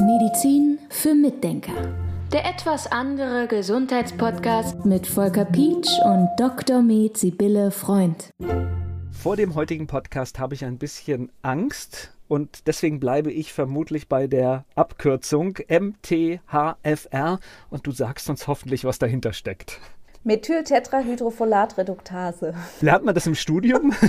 Medizin für Mitdenker. Der etwas andere Gesundheitspodcast mit Volker Pietsch und Dr. Med Sibylle Freund. Vor dem heutigen Podcast habe ich ein bisschen Angst und deswegen bleibe ich vermutlich bei der Abkürzung MTHFR und du sagst uns hoffentlich, was dahinter steckt. Methyltetrahydrofolatreduktase. Lernt man das im Studium?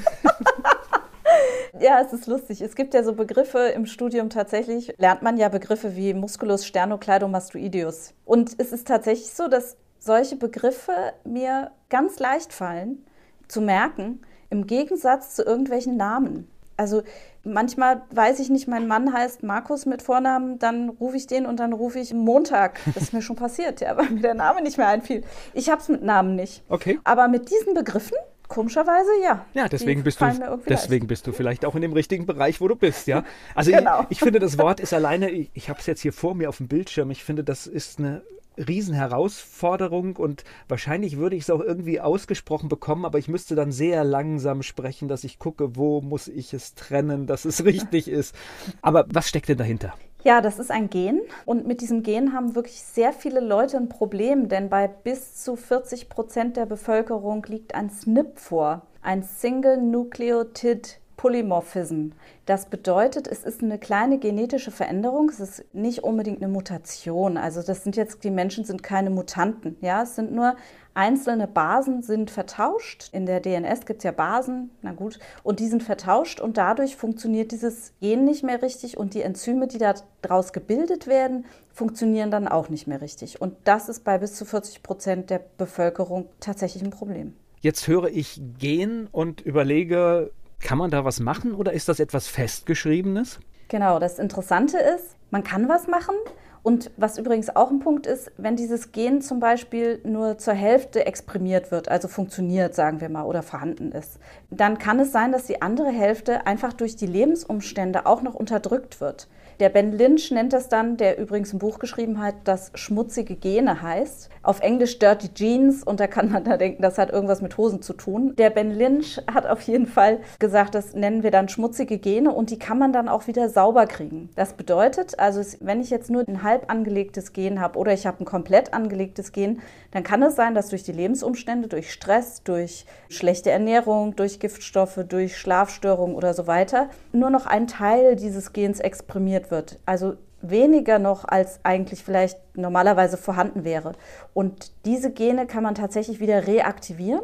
Ja, es ist lustig. Es gibt ja so Begriffe im Studium tatsächlich, lernt man ja Begriffe wie Musculus sternocleidomastoideus. Und es ist tatsächlich so, dass solche Begriffe mir ganz leicht fallen zu merken, im Gegensatz zu irgendwelchen Namen. Also manchmal weiß ich nicht, mein Mann heißt Markus mit Vornamen, dann rufe ich den und dann rufe ich Montag. Das ist mir schon passiert, ja, weil mir der Name nicht mehr einfiel. Ich habe es mit Namen nicht. Okay. Aber mit diesen Begriffen Komischerweise ja. Ja, deswegen bist du deswegen bist du vielleicht auch in dem richtigen Bereich, wo du bist, ja. Also genau. ich, ich, finde, das Wort ist alleine, ich, ich habe es jetzt hier vor mir auf dem Bildschirm, ich finde, das ist eine Riesenherausforderung und wahrscheinlich würde ich es auch irgendwie ausgesprochen bekommen, aber ich müsste dann sehr langsam sprechen, dass ich gucke, wo muss ich es trennen, dass es richtig ist. Aber was steckt denn dahinter? Ja, das ist ein Gen und mit diesem Gen haben wirklich sehr viele Leute ein Problem, denn bei bis zu 40 Prozent der Bevölkerung liegt ein SNP vor, ein Single Nucleotide Polymorphism. Das bedeutet, es ist eine kleine genetische Veränderung, es ist nicht unbedingt eine Mutation. Also das sind jetzt, die Menschen sind keine Mutanten, ja, es sind nur einzelne Basen sind vertauscht. In der DNS gibt es ja Basen, na gut, und die sind vertauscht und dadurch funktioniert dieses Gen nicht mehr richtig und die Enzyme, die daraus gebildet werden, funktionieren dann auch nicht mehr richtig. Und das ist bei bis zu 40 Prozent der Bevölkerung tatsächlich ein Problem. Jetzt höre ich Gen und überlege, kann man da was machen oder ist das etwas Festgeschriebenes? Genau, das Interessante ist, man kann was machen. Und was übrigens auch ein Punkt ist, wenn dieses Gen zum Beispiel nur zur Hälfte exprimiert wird, also funktioniert, sagen wir mal, oder vorhanden ist, dann kann es sein, dass die andere Hälfte einfach durch die Lebensumstände auch noch unterdrückt wird. Der Ben Lynch nennt das dann, der übrigens ein Buch geschrieben hat, das schmutzige Gene heißt. Auf Englisch Dirty Jeans und da kann man da denken, das hat irgendwas mit Hosen zu tun. Der Ben Lynch hat auf jeden Fall gesagt, das nennen wir dann schmutzige Gene und die kann man dann auch wieder sauber kriegen. Das bedeutet, also wenn ich jetzt nur ein halb angelegtes Gen habe oder ich habe ein komplett angelegtes Gen, dann kann es sein, dass durch die Lebensumstände, durch Stress, durch schlechte Ernährung, durch Giftstoffe, durch Schlafstörungen oder so weiter, nur noch ein Teil dieses Gens exprimiert wird. Also weniger noch, als eigentlich vielleicht normalerweise vorhanden wäre. Und diese Gene kann man tatsächlich wieder reaktivieren,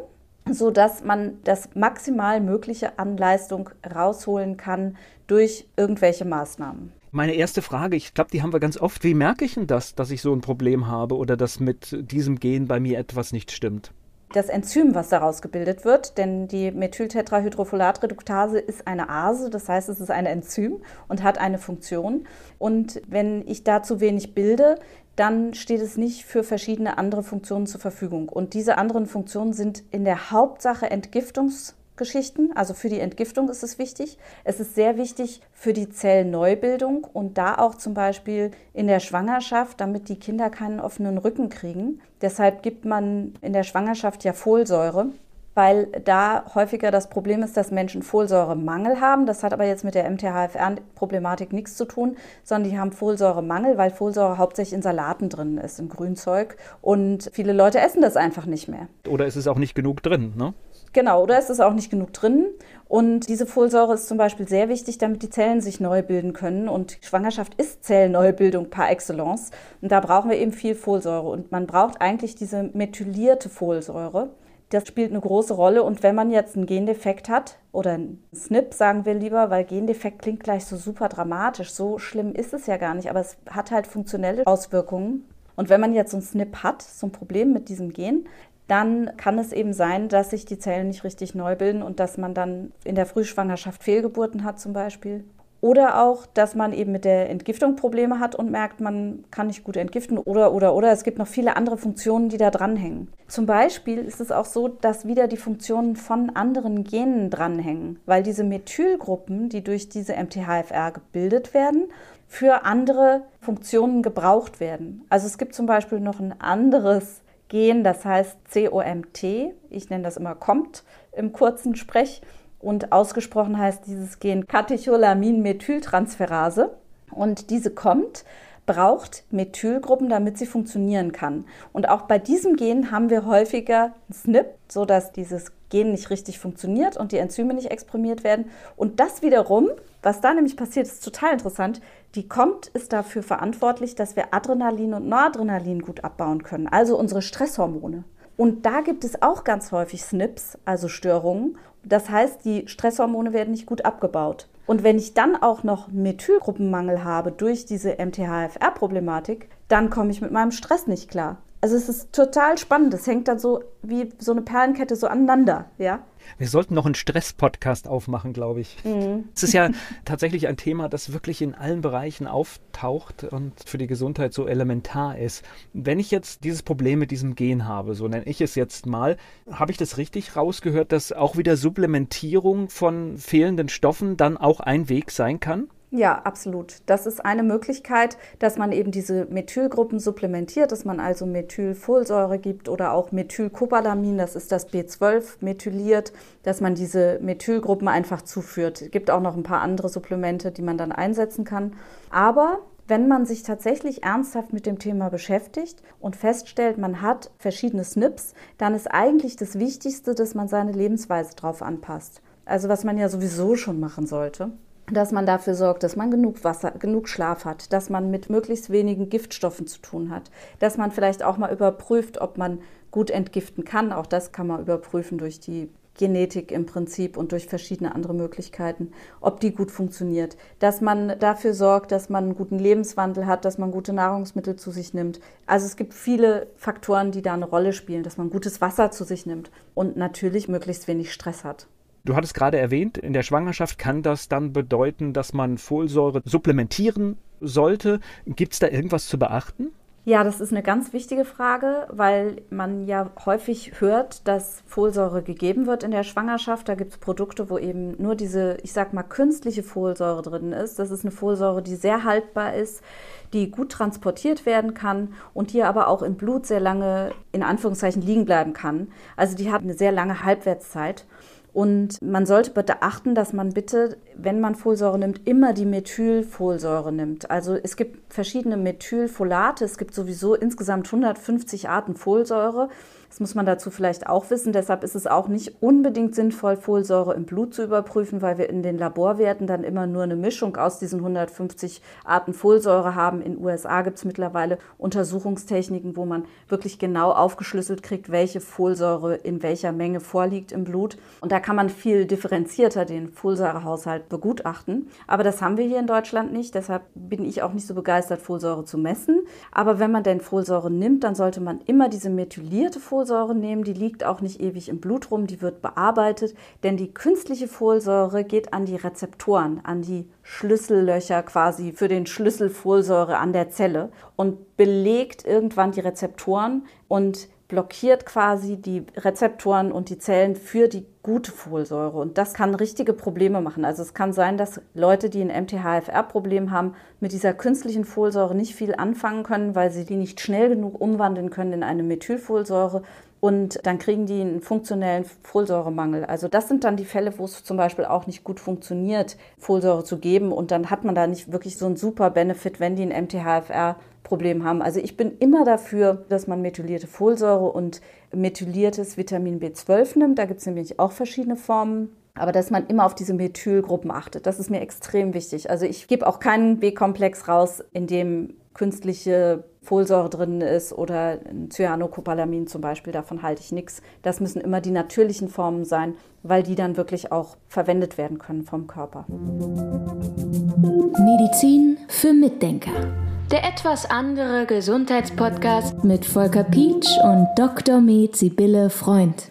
sodass man das maximal Mögliche an Leistung rausholen kann durch irgendwelche Maßnahmen. Meine erste Frage, ich glaube, die haben wir ganz oft. Wie merke ich denn das, dass ich so ein Problem habe oder dass mit diesem Gen bei mir etwas nicht stimmt? Das Enzym, was daraus gebildet wird, denn die Methyltetrahydrofolatreduktase ist eine Ase, das heißt, es ist ein Enzym und hat eine Funktion. Und wenn ich da zu wenig bilde, dann steht es nicht für verschiedene andere Funktionen zur Verfügung. Und diese anderen Funktionen sind in der Hauptsache Entgiftungs- Geschichten. Also für die Entgiftung ist es wichtig. Es ist sehr wichtig für die Zellneubildung und da auch zum Beispiel in der Schwangerschaft, damit die Kinder keinen offenen Rücken kriegen. Deshalb gibt man in der Schwangerschaft ja Folsäure weil da häufiger das Problem ist, dass Menschen Folsäuremangel haben. Das hat aber jetzt mit der MTHFR-Problematik nichts zu tun, sondern die haben Folsäuremangel, weil Folsäure hauptsächlich in Salaten drin ist, in Grünzeug. Und viele Leute essen das einfach nicht mehr. Oder ist es auch nicht genug drin, ne? Genau, oder ist es auch nicht genug drin. Und diese Folsäure ist zum Beispiel sehr wichtig, damit die Zellen sich neu bilden können. Und Schwangerschaft ist Zellneubildung par excellence. Und da brauchen wir eben viel Folsäure. Und man braucht eigentlich diese methylierte Folsäure. Das spielt eine große Rolle. Und wenn man jetzt einen Gendefekt hat, oder einen SNP sagen wir lieber, weil Gendefekt klingt gleich so super dramatisch. So schlimm ist es ja gar nicht, aber es hat halt funktionelle Auswirkungen. Und wenn man jetzt so einen SNP hat, so ein Problem mit diesem Gen, dann kann es eben sein, dass sich die Zellen nicht richtig neu bilden und dass man dann in der Frühschwangerschaft Fehlgeburten hat zum Beispiel. Oder auch, dass man eben mit der Entgiftung Probleme hat und merkt, man kann nicht gut entgiften. Oder, oder, oder. Es gibt noch viele andere Funktionen, die da dranhängen. Zum Beispiel ist es auch so, dass wieder die Funktionen von anderen Genen dranhängen, weil diese Methylgruppen, die durch diese MTHFR gebildet werden, für andere Funktionen gebraucht werden. Also es gibt zum Beispiel noch ein anderes Gen, das heißt COMT, ich nenne das immer COMT im kurzen Sprech. Und ausgesprochen heißt dieses Gen Katecholamin-Methyltransferase. Und diese kommt braucht Methylgruppen, damit sie funktionieren kann. Und auch bei diesem Gen haben wir häufiger SNP, sodass dieses Gen nicht richtig funktioniert und die Enzyme nicht exprimiert werden. Und das wiederum, was da nämlich passiert, ist total interessant. Die kommt ist dafür verantwortlich, dass wir Adrenalin und Noradrenalin gut abbauen können, also unsere Stresshormone. Und da gibt es auch ganz häufig SNPs, also Störungen. Das heißt, die Stresshormone werden nicht gut abgebaut. Und wenn ich dann auch noch Methylgruppenmangel habe durch diese MTHFR-Problematik, dann komme ich mit meinem Stress nicht klar. Also es ist total spannend. Es hängt dann so wie so eine Perlenkette so aneinander, ja. Wir sollten noch einen Stress-Podcast aufmachen, glaube ich. Mhm. Es ist ja tatsächlich ein Thema, das wirklich in allen Bereichen auftaucht und für die Gesundheit so elementar ist. Wenn ich jetzt dieses Problem mit diesem Gen habe, so nenne ich es jetzt mal, habe ich das richtig rausgehört, dass auch wieder Supplementierung von fehlenden Stoffen dann auch ein Weg sein kann? Ja, absolut. Das ist eine Möglichkeit, dass man eben diese Methylgruppen supplementiert, dass man also Methylfolsäure gibt oder auch Methylcobalamin, das ist das B12 methyliert, dass man diese Methylgruppen einfach zuführt. Es gibt auch noch ein paar andere Supplemente, die man dann einsetzen kann. Aber wenn man sich tatsächlich ernsthaft mit dem Thema beschäftigt und feststellt, man hat verschiedene SNPs, dann ist eigentlich das Wichtigste, dass man seine Lebensweise drauf anpasst. Also was man ja sowieso schon machen sollte dass man dafür sorgt, dass man genug Wasser, genug Schlaf hat, dass man mit möglichst wenigen Giftstoffen zu tun hat, dass man vielleicht auch mal überprüft, ob man gut entgiften kann. Auch das kann man überprüfen durch die Genetik im Prinzip und durch verschiedene andere Möglichkeiten, ob die gut funktioniert. Dass man dafür sorgt, dass man einen guten Lebenswandel hat, dass man gute Nahrungsmittel zu sich nimmt. Also es gibt viele Faktoren, die da eine Rolle spielen, dass man gutes Wasser zu sich nimmt und natürlich möglichst wenig Stress hat. Du hattest gerade erwähnt, in der Schwangerschaft kann das dann bedeuten, dass man Folsäure supplementieren sollte. Gibt es da irgendwas zu beachten? Ja, das ist eine ganz wichtige Frage, weil man ja häufig hört, dass Folsäure gegeben wird in der Schwangerschaft. Da gibt es Produkte, wo eben nur diese, ich sag mal, künstliche Folsäure drin ist. Das ist eine Folsäure, die sehr haltbar ist, die gut transportiert werden kann und die aber auch im Blut sehr lange in Anführungszeichen liegen bleiben kann. Also die hat eine sehr lange Halbwertszeit. Und man sollte beachten, dass man bitte, wenn man Folsäure nimmt, immer die Methylfolsäure nimmt. Also es gibt verschiedene Methylfolate. Es gibt sowieso insgesamt 150 Arten Folsäure. Das muss man dazu vielleicht auch wissen. Deshalb ist es auch nicht unbedingt sinnvoll, Folsäure im Blut zu überprüfen, weil wir in den Laborwerten dann immer nur eine Mischung aus diesen 150 Arten Folsäure haben. In USA gibt es mittlerweile Untersuchungstechniken, wo man wirklich genau aufgeschlüsselt kriegt, welche Folsäure in welcher Menge vorliegt im Blut. Und da kann man viel differenzierter den Folsäurehaushalt begutachten. Aber das haben wir hier in Deutschland nicht. Deshalb bin ich auch nicht so begeistert, Folsäure zu messen. Aber wenn man denn Folsäure nimmt, dann sollte man immer diese methylierte Folsäure Folsäure nehmen, die liegt auch nicht ewig im Blut rum, die wird bearbeitet, denn die künstliche Folsäure geht an die Rezeptoren, an die Schlüssellöcher quasi für den Schlüssel Folsäure an der Zelle und belegt irgendwann die Rezeptoren und blockiert quasi die Rezeptoren und die Zellen für die gute Folsäure. Und das kann richtige Probleme machen. Also es kann sein, dass Leute, die ein MTHFR-Problem haben, mit dieser künstlichen Folsäure nicht viel anfangen können, weil sie die nicht schnell genug umwandeln können in eine Methylfolsäure. Und dann kriegen die einen funktionellen Folsäuremangel. Also das sind dann die Fälle, wo es zum Beispiel auch nicht gut funktioniert, Folsäure zu geben. Und dann hat man da nicht wirklich so einen super Benefit, wenn die ein MTHFR Problem haben. Also ich bin immer dafür, dass man methylierte Folsäure und methyliertes Vitamin B12 nimmt. Da gibt es nämlich auch verschiedene Formen. Aber dass man immer auf diese Methylgruppen achtet, das ist mir extrem wichtig. Also ich gebe auch keinen B-Komplex raus, in dem künstliche Folsäure drin ist oder ein Cyanocopalamin zum Beispiel, davon halte ich nichts. Das müssen immer die natürlichen Formen sein, weil die dann wirklich auch verwendet werden können vom Körper. Medizin für Mitdenker der etwas andere Gesundheitspodcast mit Volker Pietsch und Dr. Med Sibylle Freund.